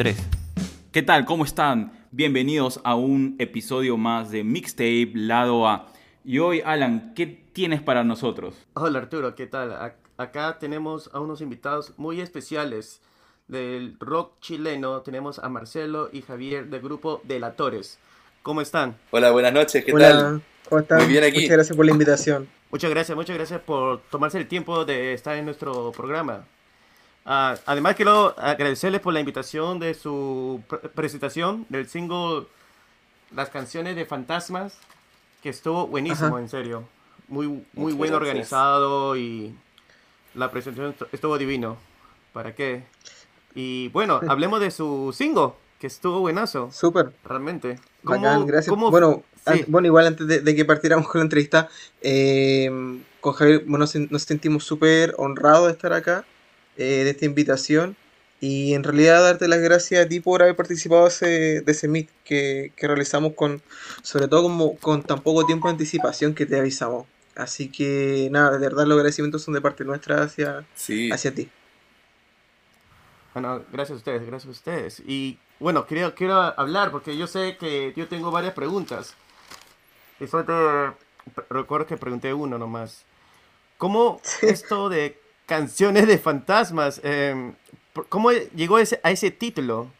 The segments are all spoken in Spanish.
3. ¿Qué tal? ¿Cómo están? Bienvenidos a un episodio más de Mixtape Lado A. Y hoy, Alan, ¿qué tienes para nosotros? Hola Arturo, ¿qué tal? Acá tenemos a unos invitados muy especiales del rock chileno. Tenemos a Marcelo y Javier del grupo Delatores. ¿Cómo están? Hola, buenas noches, ¿qué Hola, tal? ¿cómo están? Muy bien aquí. Muchas gracias por la invitación. Muchas gracias, muchas gracias por tomarse el tiempo de estar en nuestro programa. Ah, además quiero agradecerles por la invitación de su presentación del single Las canciones de fantasmas, que estuvo buenísimo, en serio. Muy, muy bien organizado y la presentación estuvo divino. ¿Para qué? Y bueno, hablemos de su single, que estuvo buenazo. Súper. Realmente. Bacán, gracias. Bueno, bueno, igual antes de, que partiéramos con la entrevista, eh, con Javier nos sentimos súper honrados de estar acá. Eh, de esta invitación y en realidad darte las gracias a ti por haber participado de ese, de ese meet que, realizamos con, sobre todo como con tan poco tiempo de anticipación que te avisamos. Así que nada, de verdad los agradecimientos son de parte nuestra hacia, hacia ti. Bueno, gracias a ustedes, gracias a ustedes. Y bueno, quiero, quiero hablar porque yo sé que yo tengo varias preguntas. Y solo te recuerdo que pregunté uno nomás. ¿Cómo esto de canciones de fantasmas. Em, ¿Cómo llegó a ese título?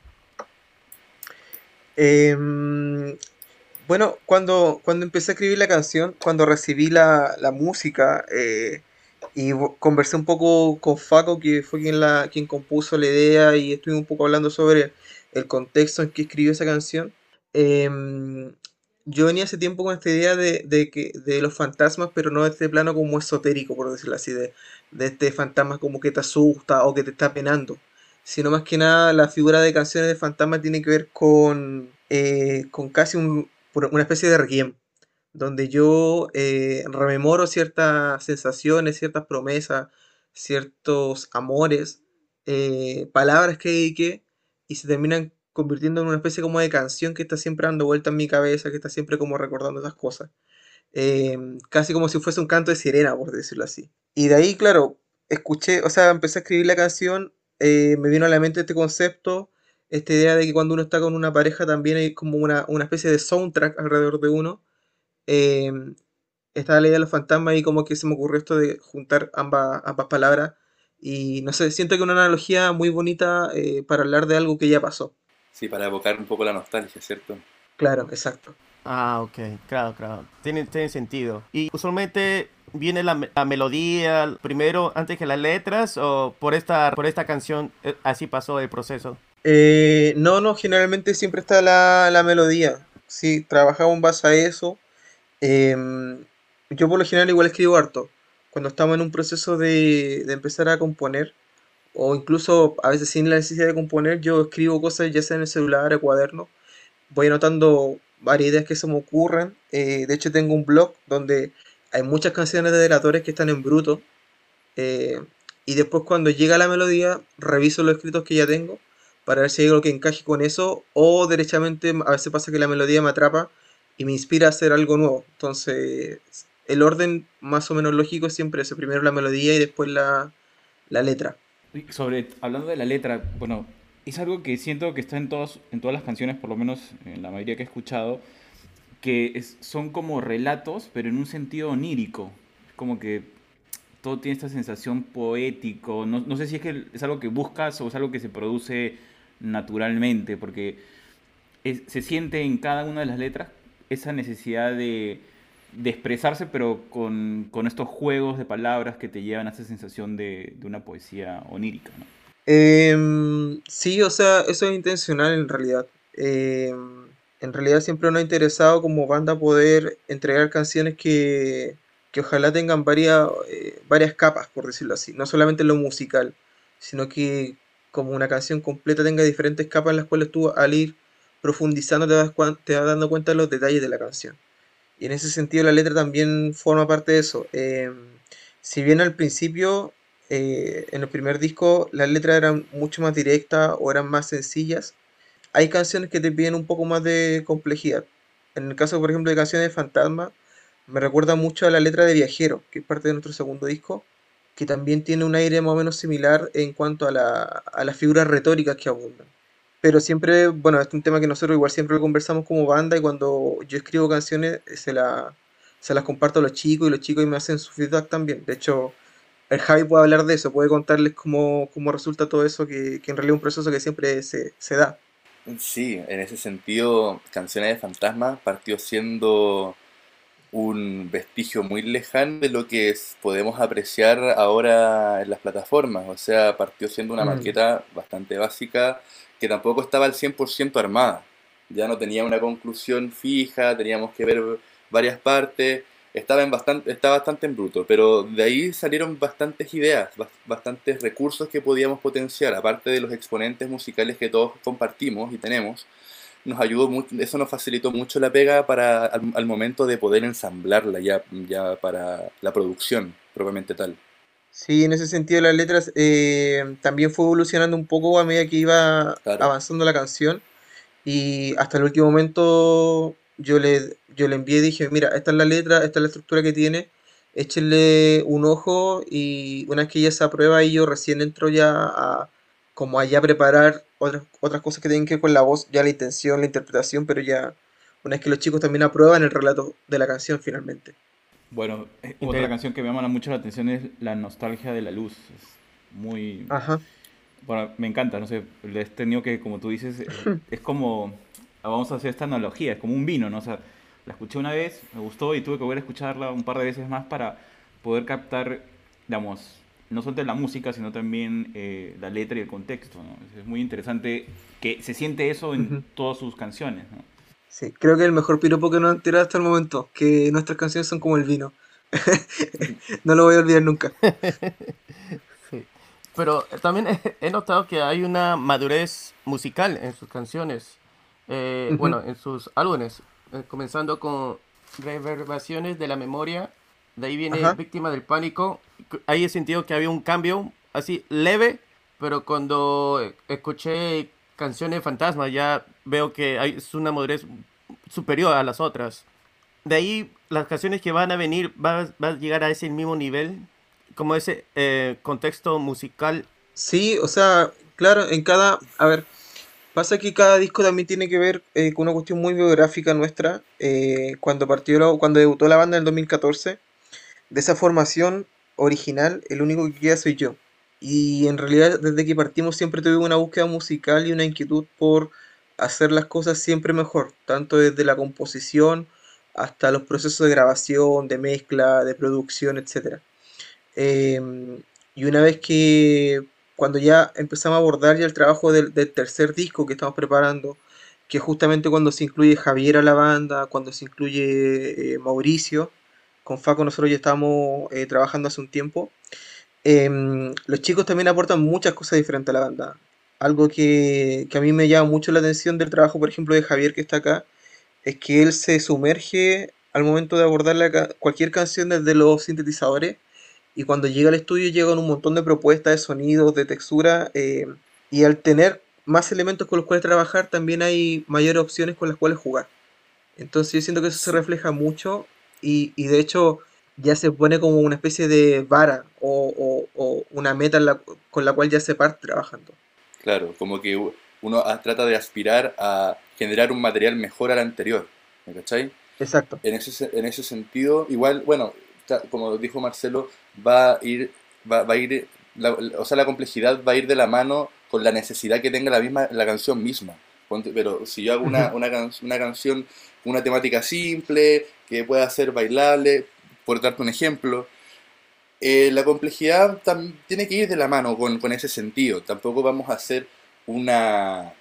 Em, bueno, cuando, cuando empecé a escribir la canción, cuando recibí la, música eh, y conversé un poco con Faco, que fue quien, la, quien compuso la idea, y estuve un poco hablando sobre el contexto en que escribió esa canción, em, yo venía hace tiempo con esta idea de, que, de los fantasmas, pero no de este plano como esotérico, por decirlo así, de, este fantasma como que te asusta o que te está penando. Sino más que nada la figura de canciones de fantasma tiene que ver con, eh, con casi una especie de requiem, donde yo eh, rememoro ciertas sensaciones, ciertas promesas, ciertos amores, eh, palabras que dediqué y se terminan convirtiendo en una especie como de canción que está siempre dando vuelta en mi cabeza, que está siempre como recordando esas cosas. Em, casi como si fuese un canto de sirena, por decirlo así. Y de ahí, claro, escuché, o sea, empecé a escribir la canción, eh, me vino a la mente este concepto, esta idea de que cuando uno está con una pareja también hay como una, especie de soundtrack alrededor de uno. Eh, estaba la idea de los fantasmas y como que se me ocurrió esto de juntar ambas, ambas palabras. Y no sé, siento que una analogía muy bonita eh, para hablar de algo que ya pasó. Sí, para evocar un poco la nostalgia, ¿cierto? Claro, exacto. Ah, ok, claro, claro. Tiene, tiene sentido. Y usualmente viene la, melodía primero antes que las letras o por esta, por esta canción eh, así pasó el proceso? Eh, no, no, generalmente siempre está la, melodía. Sí, trabajamos en base a eso. Em, yo por lo general igual escribo harto. Cuando estamos en un proceso de, de empezar a componer, o incluso a veces sin la necesidad de componer, yo escribo cosas ya sea en el celular o cuaderno, voy anotando varias ideas que se me ocurren, eh, de hecho tengo un blog donde hay muchas canciones de delatores que están en bruto, eh, y después cuando llega la melodía, reviso los escritos que ya tengo para ver si hay algo que encaje con eso, o derechamente a veces pasa que la melodía me atrapa y me inspira a hacer algo nuevo. Entonces, el orden más o menos lógico es siempre ese, primero la melodía y después la, la letra. Sobre, hablando de la letra, bueno, es algo que siento que está en, todos, en todas las canciones, por lo menos en la mayoría que he escuchado, que son como relatos, pero en un sentido onírico. Como que todo tiene esta sensación poético. No, no sé si es que es algo que buscas o es algo que se produce naturalmente, porque se siente en cada una de las letras esa necesidad de, de expresarse, pero con, con, estos juegos de palabras que te llevan a esa sensación de, de una poesía onírica. Em, sí, o sea, eso es intencional en realidad. Em, en realidad siempre nos ha interesado como banda poder entregar canciones que, que ojalá tengan varias, eh, varias capas, por decirlo así. No solamente lo musical, sino que como una canción completa tenga diferentes capas en las cuales tú al ir profundizando te vas, te vas dando cuenta de los detalles de la canción. Y en ese sentido la letra también forma parte de eso. Em, si bien al principio, eh, en el primer disco, las letras eran mucho más directas o eran más sencillas, hay canciones que te piden un poco más de complejidad. En el caso, por ejemplo, de canciones de Fantasma, me recuerda mucho a la letra de Viajero, que es parte de nuestro segundo disco, que también tiene un aire más o menos similar en cuanto a, la, a las figuras retóricas que abundan. Pero siempre, bueno, este es un tema que nosotros igual siempre lo conversamos como banda y cuando yo escribo canciones eh, se, la, se las comparto a los chicos y los chicos me hacen su feedback también. De hecho, el Javi puede hablar de eso, puede contarles cómo, cómo resulta todo eso, que, que en realidad es un proceso que siempre se, se da. Sí, en ese sentido, Canciones de Fantasma partió siendo un vestigio muy lejano de lo que es- podemos apreciar ahora en las plataformas. O sea, partió siendo una Mm. maqueta bastante básica que tampoco estaba al 100% armada. Ya no tenía una conclusión fija, teníamos que ver varias partes. Estaba, en bastante, estaba bastante en bruto, pero de ahí salieron bastantes ideas, bas- bastantes recursos que podíamos potenciar, aparte de los exponentes musicales que todos compartimos y tenemos nos ayudó mucho, eso nos facilitó mucho la pega para al, al momento de poder ensamblarla ya, ya para la producción propiamente tal. Sí, en ese sentido las letras eh, también fue evolucionando un poco a medida que iba Claro. avanzando la canción y hasta el último momento yo le, yo le envié y dije, mira, esta es la letra, esta es la estructura que tiene, échenle un ojo y una vez que ya se aprueba ahí yo recién entro ya a como allá a preparar otras, otras cosas que tienen que ver con la voz, ya la intención, la interpretación, pero ya una vez que los chicos también aprueban el relato de la canción finalmente. Bueno, eh, otra canción que me llama mucho la atención es La nostalgia de la luz. Es muy... Ajá. Bueno, me encanta, no sé, he tenido que, como tú dices, eh, es como, vamos a hacer esta analogía, es como un vino, ¿no? O sea, la escuché una vez, me gustó y tuve que volver a escucharla un par de veces más para poder captar, digamos, no solo la música, sino también eh, la letra y el contexto, ¿no? Es muy interesante que se siente eso en Ujú. todas sus canciones, ¿no? Sí, creo que el mejor piropo que nos han tirado hasta el momento, que nuestras canciones son como el vino. No lo voy a olvidar nunca. Sí. Pero eh, también he, notado que hay una madurez musical en sus canciones, eh, Ujú. bueno, en sus álbumes, eh, comenzando con Reverberaciones de la Memoria, de ahí viene Ajá. Víctima del Pánico, ahí he sentido que había un cambio así leve, pero cuando eh, escuché Canciones de Fantasma ya veo que hay, es una madurez superior a las otras. De ahí las canciones que van a venir va, va a llegar a ese mismo nivel, como ese eh, contexto musical. Sí, o sea, claro, en cada, a ver, pasa que cada disco también tiene que ver eh, con una cuestión muy biográfica nuestra. Eh, cuando partió, cuando debutó la banda en el 2014, de esa formación original, el único que queda soy yo. Y en realidad, desde que partimos siempre tuve una búsqueda musical y una inquietud por hacer las cosas siempre mejor, tanto desde la composición hasta los procesos de grabación, de mezcla, de producción, etcétera. Em, y una vez que, cuando ya empezamos a abordar ya el trabajo del, del tercer disco que estamos preparando, que justamente cuando se incluye Javier a la banda, cuando se incluye eh, Mauricio, con Faco nosotros ya estamos eh, trabajando hace un tiempo, em, los chicos también aportan muchas cosas diferentes a la banda. Algo que, que a mí me llama mucho la atención del trabajo, por ejemplo, de Javier que está acá, es que él se sumerge al momento de abordar la cualquier canción desde los sintetizadores y cuando llega al estudio llega con un montón de propuestas de sonidos, de textura eh, y al tener más elementos con los cuales trabajar también hay mayores opciones con las cuales jugar. Entonces yo siento que eso se refleja mucho y, y de hecho ya se pone como una especie de vara o, o- una meta con la cual ya se parte trabajando. Claro, como que uno a- trata de aspirar a generar un material mejor al anterior, ¿me cachai? Exacto. En ese, se- en ese sentido, igual, bueno, como dijo Marcelo, va a ir, va, va a ir, la- o sea, la complejidad va a ir de la mano con la necesidad que tenga la misma, la canción misma. Pero si yo hago una, una, can- una canción una temática simple, que pueda ser bailable, por darte un ejemplo, eh, la complejidad tiene que ir de la mano con, con ese sentido. Tampoco vamos a hacer una,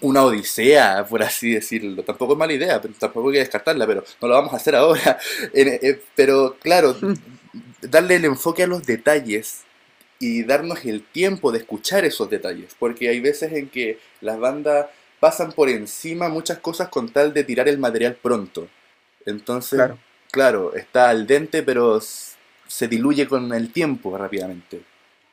una odisea, por así decirlo. Tampoco es mala idea, pero tampoco hay que descartarla, pero no lo vamos a hacer ahora. Eh, pero claro, darle el enfoque a los detalles y darnos el tiempo de escuchar esos detalles, porque hay veces en que las bandas pasan por encima muchas cosas con tal de tirar el material pronto. Entonces, Claro. claro, está al dente, pero se diluye con el tiempo rápidamente.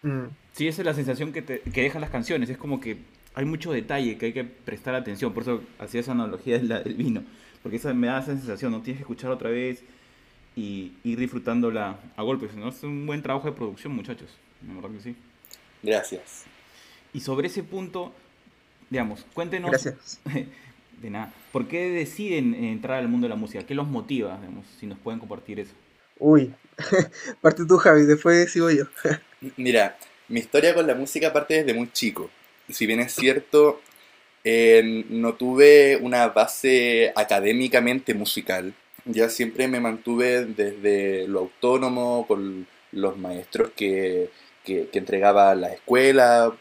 Mm. Sí, esa es la sensación que, te- que dejan las canciones. Es como que hay mucho detalle que hay que prestar atención. Por eso hacía esa analogía de la- del vino. Porque esa me da esa sensación, ¿no? Tienes que escuchar otra vez y ir disfrutándola a golpes. ¿no? Es un buen trabajo de producción, muchachos. La verdad que sí. Gracias. Y sobre ese punto, digamos, cuéntenos. Gracias. De nada. ¿Por qué deciden entrar al mundo de la música? ¿Qué los motiva? Digamos, si nos pueden compartir eso. Uy, parte tú, Javi, después sigo yo. Mira, mi historia con la música parte desde muy chico. Si bien es cierto, eh, no tuve una base académicamente musical. Ya siempre me mantuve desde lo autónomo, con los maestros que, que, que entregaba la escuela.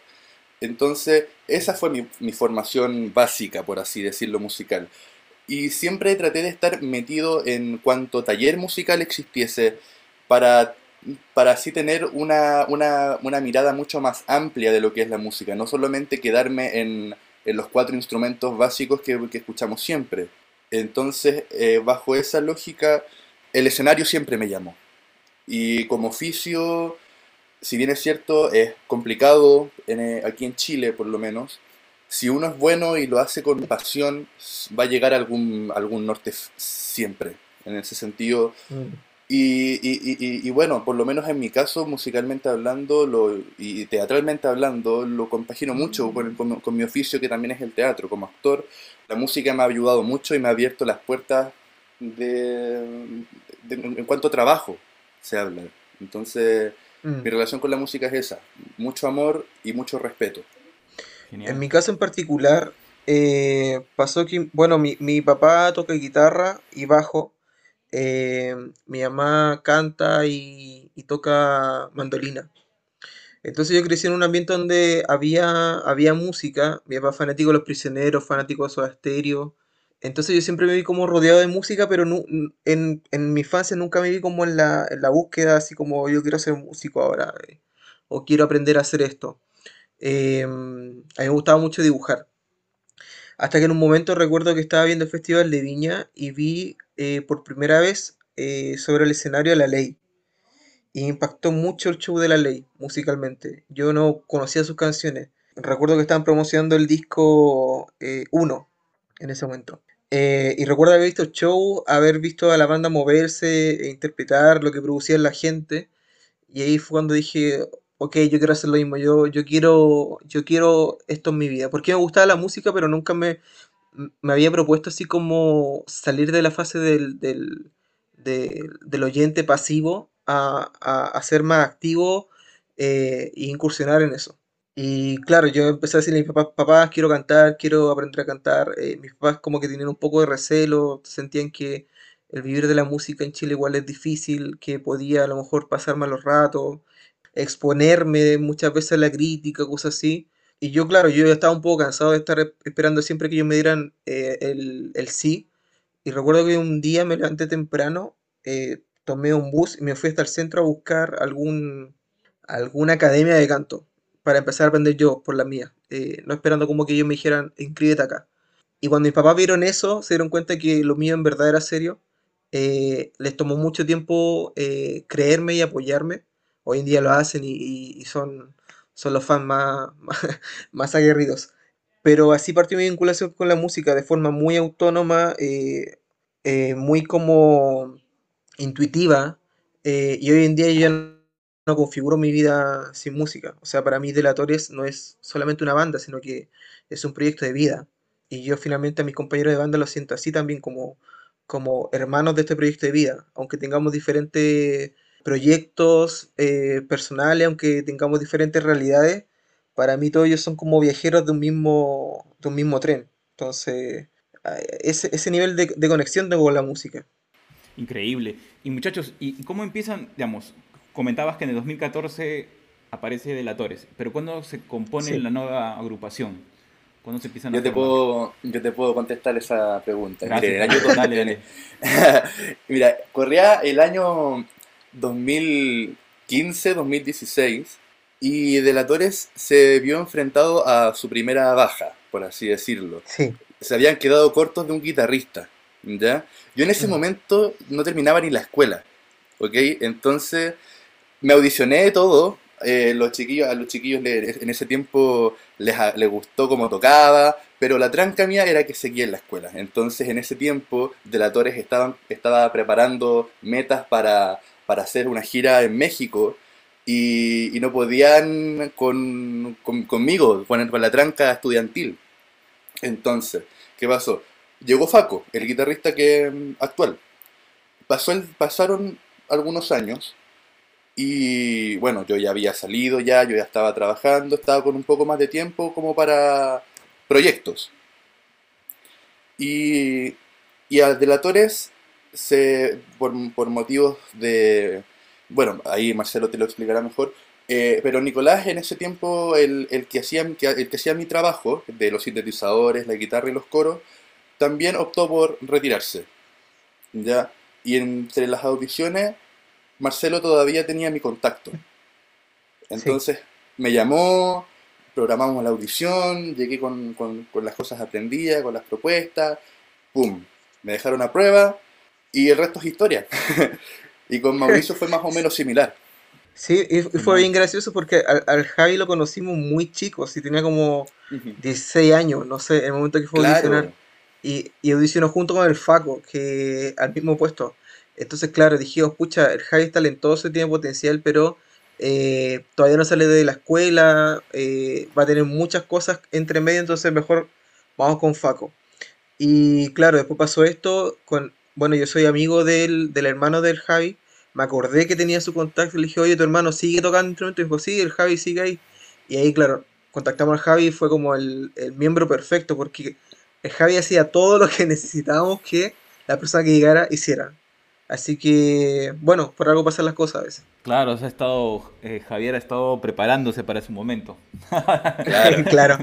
Entonces, esa fue mi, mi formación básica, por así decirlo, musical. Y siempre traté de estar metido en cuanto taller musical existiese para, para así tener una, una, una mirada mucho más amplia de lo que es la música, no solamente quedarme en, en los cuatro instrumentos básicos que, que escuchamos siempre. Entonces, eh, bajo esa lógica, el escenario siempre me llamó. Y como oficio, si bien es cierto, es complicado eh, aquí en Chile por lo menos, si uno es bueno y lo hace con pasión, va a llegar a algún, algún norte siempre. En ese sentido, Mm. y, y- y- y- y bueno, por lo menos en mi caso, musicalmente hablando lo, y teatralmente hablando, lo compagino mucho con, con- con mi oficio que también es el teatro. Como actor, la música me ha ayudado mucho y me ha abierto las puertas de, de- en cuanto a trabajo se habla. Entonces, Mm. mi relación con la música es esa, mucho amor y mucho respeto. En mi caso en particular, eh, pasó que, bueno, mi, mi papá toca guitarra y bajo, eh, mi mamá canta y, toca mandolina. Entonces yo crecí en un ambiente donde había, había música, mi papá fanático de Los Prisioneros, fanático de Soda Stereo. Entonces yo siempre me vi como rodeado de música, pero nu- n- en, en mi infancia nunca me vi como en la, en la búsqueda, así como yo quiero ser músico ahora, eh, o quiero aprender a hacer esto. Eh, a mí me gustaba mucho dibujar. Hasta que en un momento recuerdo que estaba viendo el Festival de Viña y vi eh, por primera vez eh, sobre el escenario La Ley. Y impactó mucho el show de La Ley, musicalmente. Yo no conocía sus canciones. Recuerdo que estaban promocionando el disco eh, 1 en ese momento. Y recuerdo haber visto el show, haber visto a la banda moverse e interpretar lo que producía la gente. Y ahí fue cuando dije, ok, yo quiero hacer lo mismo, yo, yo quiero, yo quiero esto en mi vida. Porque me gustaba la música, pero nunca me, me había propuesto así como salir de la fase del, del, del- del oyente pasivo a, a, a ser más activo eh, e incursionar en eso. Y claro, yo empecé a decirle a mis papás, papás, quiero cantar, quiero aprender a cantar. Eh, mis papás como que tenían un poco de recelo, sentían que el vivir de la música en Chile igual es difícil, que podía a lo mejor pasar malos ratos, exponerme muchas veces a la crítica, cosas así. Y yo, claro, yo estaba un poco cansado de estar esperando siempre que ellos me dieran eh, el, el sí. Y recuerdo que un día me levanté temprano, eh, tomé un bus y me fui hasta el centro a buscar algún, alguna academia de canto para empezar a aprender yo por la mía, eh, no esperando como que ellos me dijeran, inscríbete acá. Y cuando mis papás vieron eso, se dieron cuenta que lo mío en verdad era serio. eh, les tomó mucho tiempo creerme y apoyarme. Hoy en día lo hacen y, son, son los fans más, más, más aguerridos. Pero así partió mi vinculación con la música de forma muy autónoma, eh, eh, muy como intuitiva. eh, y hoy en día yo ya no configuro mi vida sin música. O sea, para mí Delatores no es solamente una banda, sino que es un proyecto de vida. Y yo finalmente a mis compañeros de banda los siento así también como, como hermanos de este proyecto de vida. Aunque tengamos diferentes proyectos eh, personales, aunque tengamos diferentes realidades, para mí todos ellos son como viajeros de un mismo, de un mismo tren. Entonces, a- ese, ese nivel de, de conexión tengo con la música. Increíble. Y muchachos, ¿y cómo empiezan, digamos, comentabas que en el 2014 aparece Delatores, pero ¿cuándo se compone Sí. la nueva agrupación? ¿Cuándo se empiezan a Yo te formar? puedo, yo te puedo contestar esa pregunta. Gracias. Mire, el año Dale, dale. Mira, corría el año 2015-2016 y Delatores se vio enfrentado a su primera baja, por así decirlo. Sí, Se habían quedado cortos de un guitarrista, ¿ya? Yo en ese Mm. momento no terminaba ni la escuela, ¿ok? Entonces me audicioné todo. eh, los chiquillos, a los chiquillos le- en ese tiempo les, les gustó cómo tocaba, pero la tranca mía era que seguía en la escuela. Entonces en ese tiempo Delatores estaban, estaba preparando metas para, para hacer una gira en México y, no podían con, con- conmigo, con, con la tranca estudiantil. Entonces, ¿qué pasó? Llegó Faco, el guitarrista que actual. Pasó el, pasaron algunos años y bueno, yo ya había salido ya, yo ya estaba trabajando, estaba con un poco más de tiempo como para proyectos. Y, y a Delatores, se, por, por motivos de... Bueno, ahí Marcelo te lo explicará mejor, eh, pero Nicolás en ese tiempo, el, el que hacía, el que hacía mi trabajo, de los sintetizadores, la guitarra y los coros, también optó por retirarse. ¿ya? Y entre las audiciones, Marcelo todavía tenía mi contacto. Entonces me llamó, programamos la audición, llegué con, con, con las cosas aprendidas, con las propuestas, ¡pum! Me dejaron a prueba y el resto es historia. y con Mauricio fue más o menos similar. Sí, y fue bien gracioso porque al, al Javi lo conocimos muy chico, si tenía como 16 años, no sé, en el momento que fue a audicionar. Y, y audicionó junto con el Faco, que al mismo puesto. Entonces, claro, dijimos, pucha, el Javi es talentoso, tiene potencial, pero eh, todavía no sale de la escuela, eh, va a tener muchas cosas entre medio, entonces mejor vamos con Faco. Y claro, después pasó esto, con, bueno, yo soy amigo del, del hermano del Javi, me acordé que tenía su contacto le dije, oye, tu hermano sigue tocando instrumento, y dijo, sí, el Javi sigue ahí. Y ahí, claro, contactamos al Javi y fue como el, el miembro perfecto, porque el Javi hacía todo lo que necesitábamos que la persona que llegara hiciera. Así que, bueno, por algo pasan las cosas a veces. Claro, o sea, ha estado, eh, Javier ha estado preparándose para ese momento. claro. Claro.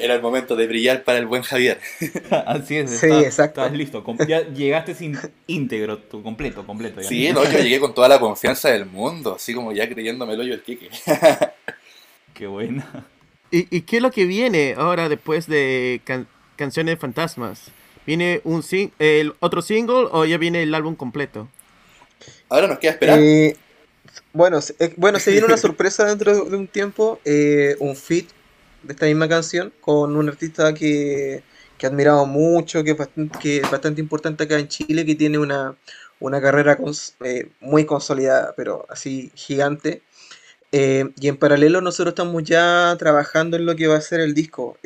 Era el momento de brillar para el buen Javier. Así es, Sí, está- exacto. estás listo. Ya llegaste sin íntegro, tu completo, completo. ya. Sí, no, yo llegué con toda la confianza del mundo, así como ya creyéndome el hoyo del Kike. Qué buena. ¿Y, y qué es lo que viene ahora después de can- Canciones Fantasmas? ¿Viene un sing el otro single o ya viene el álbum completo? Ahora nos queda esperar. Eh, bueno, se- eh, bueno, se viene una sorpresa dentro de un tiempo, eh, un feat de esta misma canción con un artista que, que admirado mucho, que es bastante, que es bastante importante acá en Chile, que tiene una, una carrera cons- eh, muy consolidada, pero así gigante. Eh, y en paralelo nosotros estamos ya trabajando en lo que va a ser el disco.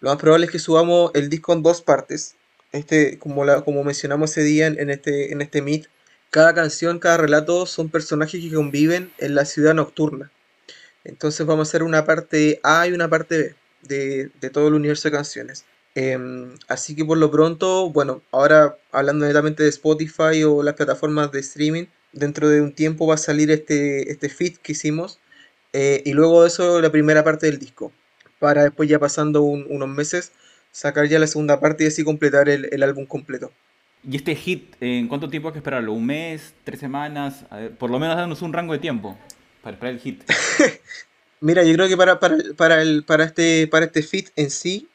Lo más probable es que subamos el disco en dos partes. Este, como, mencionamos ese día en, este, en este meet, cada canción, cada relato son personajes que conviven en la ciudad nocturna. Entonces vamos a hacer una parte A y una parte B de, de todo el universo de canciones. Em, así que por lo pronto, bueno, ahora hablando netamente de Spotify o las plataformas de streaming, dentro de un tiempo va a salir este, este feed que hicimos eh, y luego de eso la primera parte del disco, para después ya pasando un- unos meses sacar ya la segunda parte y así completar el, el álbum completo. ¿Y este hit, en cuánto tiempo hay que esperarlo? ¿Un mes? ¿Tres semanas? A ver, por lo menos danos un rango de tiempo para esperar el hit. Mira, yo creo que para, para, el- para, el, para, este, para este fit en sí,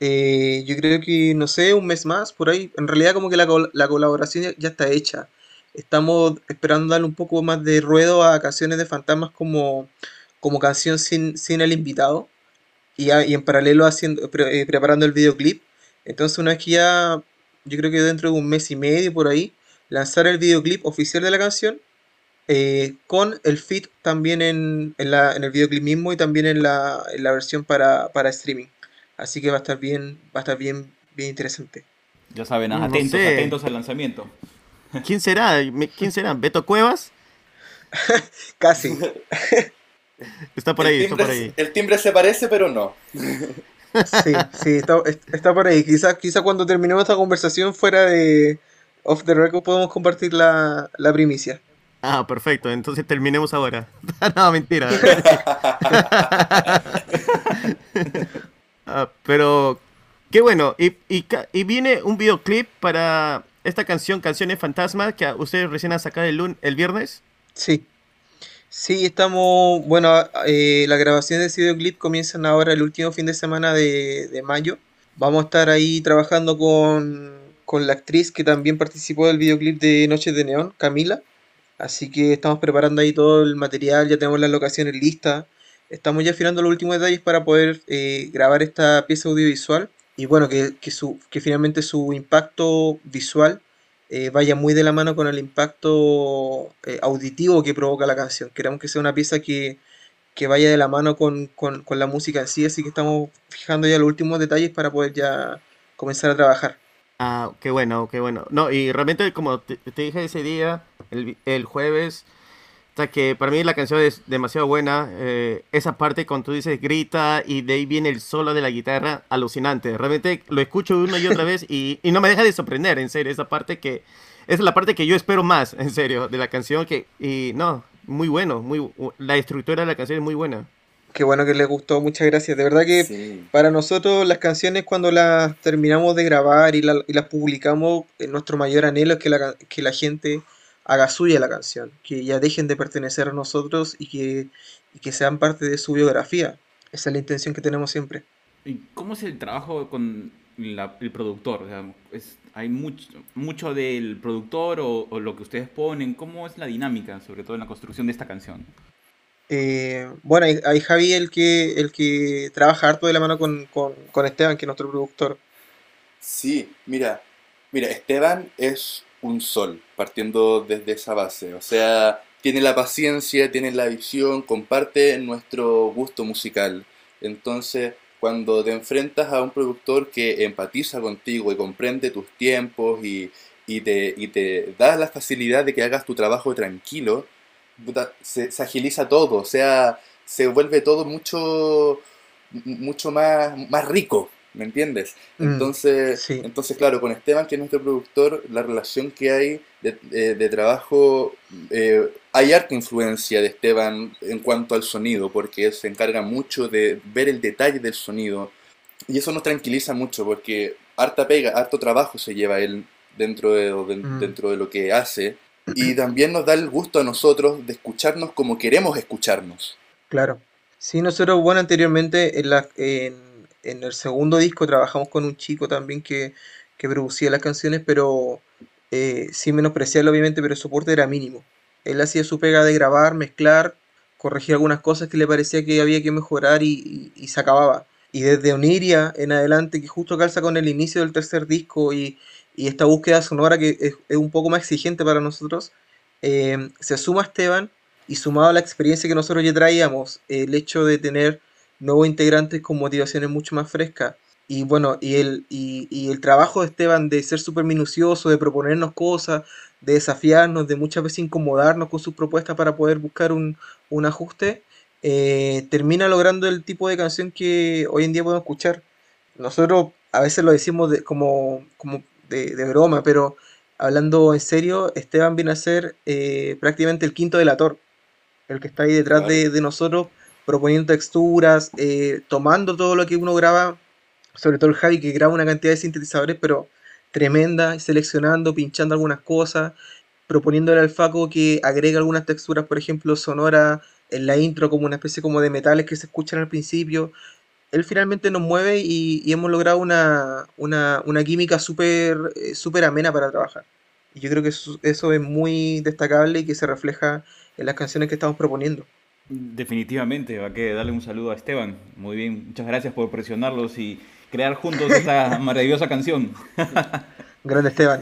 eh, yo creo que, no sé, un mes más, por ahí. En realidad como que la, la colaboración ya, ya está hecha. Estamos esperando darle un poco más de ruedo a canciones de fantasmas como, como canción sin, sin el invitado. Y, a- y en paralelo haciendo, pre- eh, preparando el videoclip. Entonces una vez que ya, yo creo que dentro de un mes y medio por ahí, lanzar el videoclip oficial de la canción eh, con el feed también en, en, la, en el videoclip mismo y también en la, en la versión para, para streaming. Así que va a estar bien, va a estar bien, bien interesante. Ya saben, No atentos, sé. atentos al lanzamiento. ¿Quién será? ¿Quién será? ¿Beto Cuevas? Casi. Está por ahí, está por ahí. el timbre se parece, pero no. Sí, sí, está, está por ahí. Quizás quizá cuando terminemos esta conversación fuera de off the record podemos compartir la, la primicia. Ah, perfecto. Entonces terminemos ahora. no, mentira. Ah, pero qué bueno. Y, y, ca- y viene un videoclip para esta canción, Canciones Fantasma, que ustedes recién han sacado el, lun- el viernes. Sí. Sí, estamos, bueno, eh, las grabaciones de ese videoclip comienzan ahora el último fin de semana de, de mayo. Vamos a estar ahí trabajando con, con la actriz que también participó del videoclip de Noches de Neón, Camila. Así que estamos preparando ahí todo el material, ya tenemos las locaciones listas. Estamos ya afinando los últimos detalles para poder eh, grabar esta pieza audiovisual. Y bueno, que, que, su, que finalmente su impacto visual eh, vaya muy de la mano con el impacto eh, auditivo que provoca la canción. Queremos que sea una pieza que, que vaya de la mano con, con, con la música en sí, así que estamos fijando ya los últimos detalles para poder ya comenzar a trabajar. Ah, qué bueno, qué bueno. No, y realmente como te, te dije ese día, el, el jueves, o sea, que para mí la canción es demasiado buena. eh, esa parte cuando tú dices grita y de ahí viene el solo de la guitarra, alucinante. Realmente lo escucho una y otra vez y, y no me deja de sorprender, en serio. Esa parte que es la parte que yo espero más, en serio, de la canción. que Y no, muy bueno. muy La estructura de la canción es muy buena. Qué bueno que les gustó, muchas gracias. De verdad que Sí. para nosotros las canciones cuando las terminamos de grabar y, la- y las publicamos, eh, nuestro mayor anhelo es que la, que la gente haga suya la canción, que ya dejen de pertenecer a nosotros y que, y que sean parte de su biografía. Esa es la intención que tenemos siempre. ¿Y cómo es el trabajo con la- el productor? O sea, es- ¿Hay mucho, mucho del productor o, o lo que ustedes ponen? ¿Cómo es la dinámica, sobre todo en la construcción de esta canción? Eh, bueno, hay, hay Javi el que, el que trabaja harto de la mano con, con, con Esteban, que es nuestro productor. Sí, mira, mira, Esteban es un sol, partiendo desde esa base. O sea, tiene la paciencia, tiene la visión, comparte nuestro gusto musical. Entonces, cuando te enfrentas a un productor que empatiza contigo y comprende tus tiempos y, y te, y te da la facilidad de que hagas tu trabajo tranquilo, se agiliza todo, o sea, se vuelve todo mucho, mucho más, más rico, ¿me entiendes? Mm, Entonces, sí. entonces, claro, con Esteban, que es nuestro productor, la relación que hay de, de- de trabajo, eh, hay harta influencia de Esteban en cuanto al sonido, porque él se encarga mucho de ver el detalle del sonido. Y eso nos tranquiliza mucho, porque harta pega, harto trabajo se lleva él dentro de, de- Mm. dentro de lo que hace. Y también nos da el gusto a nosotros de escucharnos como queremos escucharnos. Claro. Sí, nosotros, bueno, anteriormente en, la, en, en el segundo disco trabajamos con un chico también que, que producía las canciones, pero eh, sin menospreciarlo obviamente, pero el soporte era mínimo. Él hacía su pega de grabar, mezclar, corregir algunas cosas que le parecía que había que mejorar y, se acababa. Y desde Oniria en adelante, que justo calza con el inicio del tercer disco y, y esta búsqueda sonora que es, es un poco más exigente para nosotros, eh, se suma Esteban y sumado a la experiencia que nosotros ya traíamos, el hecho de tener nuevos integrantes con motivaciones mucho más frescas. Y bueno, y el, y, y el trabajo de Esteban de ser súper minucioso, de proponernos cosas, de desafiarnos, de muchas veces incomodarnos con sus propuestas para poder buscar un, un ajuste, eh, termina logrando el tipo de canción que hoy en día podemos escuchar. Nosotros a veces lo decimos de- como, como de, de broma, pero hablando en serio, Esteban viene a ser eh, prácticamente el quinto delator, el que está ahí detrás de, de nosotros, proponiendo texturas, eh, tomando todo lo que uno graba, sobre todo el Javi que graba una cantidad de sintetizadores, pero tremenda, seleccionando, pinchando algunas cosas, proponiéndole al Faco que agregue algunas texturas, por ejemplo, sonora en la intro, como una especie como de metales que se escuchan al principio. Él finalmente nos mueve y, y hemos logrado una, una, una química súper eh, súper amena para trabajar. Y yo creo que eso es muy destacable y que se refleja en las canciones que estamos proponiendo. Definitivamente, va a que darle un saludo a Esteban. Muy bien, muchas gracias por presionarlos y crear juntos esta maravillosa canción. Grande Esteban.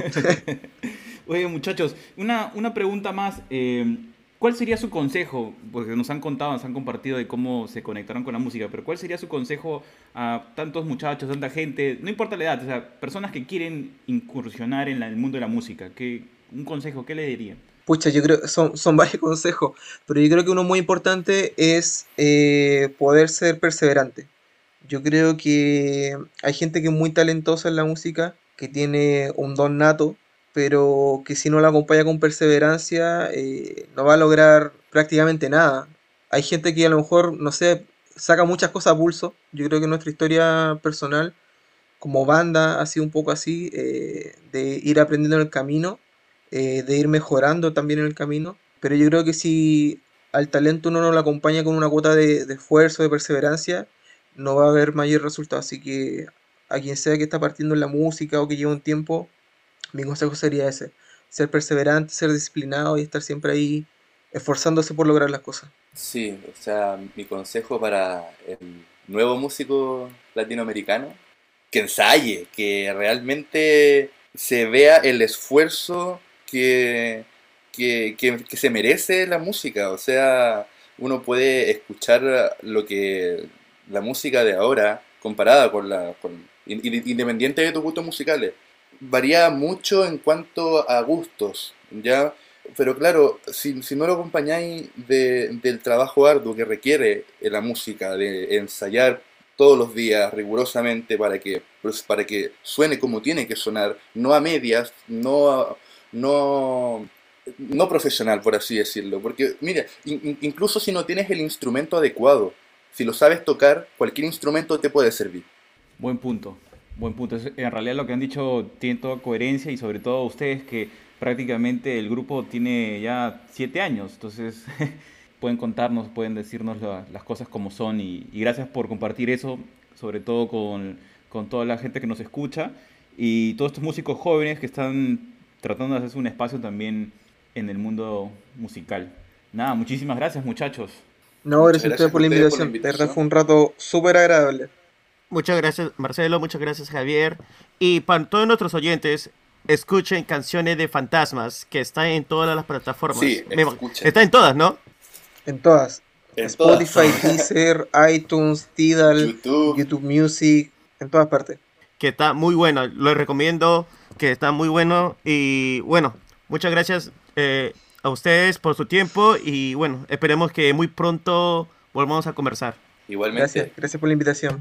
Oye, muchachos, una, una pregunta más. eh, ¿Cuál sería su consejo? Porque nos han contado, nos han compartido de cómo se conectaron con la música, pero ¿cuál sería su consejo a tantos muchachos, tanta gente, no importa la edad, o sea, personas que quieren incursionar en la- el mundo de la música? ¿Qué, un consejo, ¿qué le diría? Pucha, yo creo son, son varios consejos, pero yo creo que uno muy importante es eh, poder ser perseverante. Yo creo que hay gente que es muy talentosa en la música, que tiene un don nato, pero que si no la acompaña con perseverancia eh, no va a lograr prácticamente nada. Hay gente que a lo mejor, no sé, saca muchas cosas a pulso. Yo creo que nuestra historia personal como banda ha sido un poco así, eh, de ir aprendiendo en el camino, eh, de ir mejorando también en el camino. Pero yo creo que si al talento uno no lo acompaña con una cuota de, de esfuerzo, de perseverancia, no va a haber mayor resultado. Así que a quien sea que está partiendo en la música o que lleva un tiempo, mi consejo sería ese, ser perseverante, ser disciplinado y estar siempre ahí esforzándose por lograr las cosas. Sí, o sea, mi consejo para el nuevo músico latinoamericano, que ensaye, que realmente se vea el esfuerzo que, que, que- se merece la música. O sea, uno puede escuchar lo que la música de ahora comparada con la independiente de tus gustos musicales varía mucho en cuanto a gustos ya pero claro si, si no lo acompañáis de, del trabajo arduo que requiere la música de ensayar todos los días rigurosamente para que para que suene como tiene que sonar no a medias no no no profesional, por así decirlo. Porque, mira, incluso si no tienes el instrumento adecuado, si lo sabes tocar, cualquier instrumento te puede servir. Buen punto, buen punto. En realidad lo que han dicho tiene toda coherencia y sobre todo ustedes que prácticamente el grupo tiene ya siete años, entonces pueden contarnos, pueden decirnos las cosas como son y, gracias por compartir eso, sobre todo con, con toda la gente que nos escucha y todos estos músicos jóvenes que están tratando de hacerse un espacio también en el mundo musical. Nada, muchísimas gracias muchachos. No, gracias, a ustedes por la invitación. De verdad fue un rato súper agradable. Muchas gracias Marcelo, muchas gracias Javier. Y para todos nuestros oyentes, escuchen canciones de fantasmas que están en todas las plataformas. Sí, está en todas, ¿no? En todas. Spotify, Deezer, iTunes, Tidal, YouTube. YouTube Music, en todas partes. Que está muy bueno, lo recomiendo, que está muy bueno. Y bueno, muchas gracias eh, a ustedes por su tiempo y bueno, esperemos que muy pronto volvamos a conversar. Igualmente. Gracias, gracias por la invitación.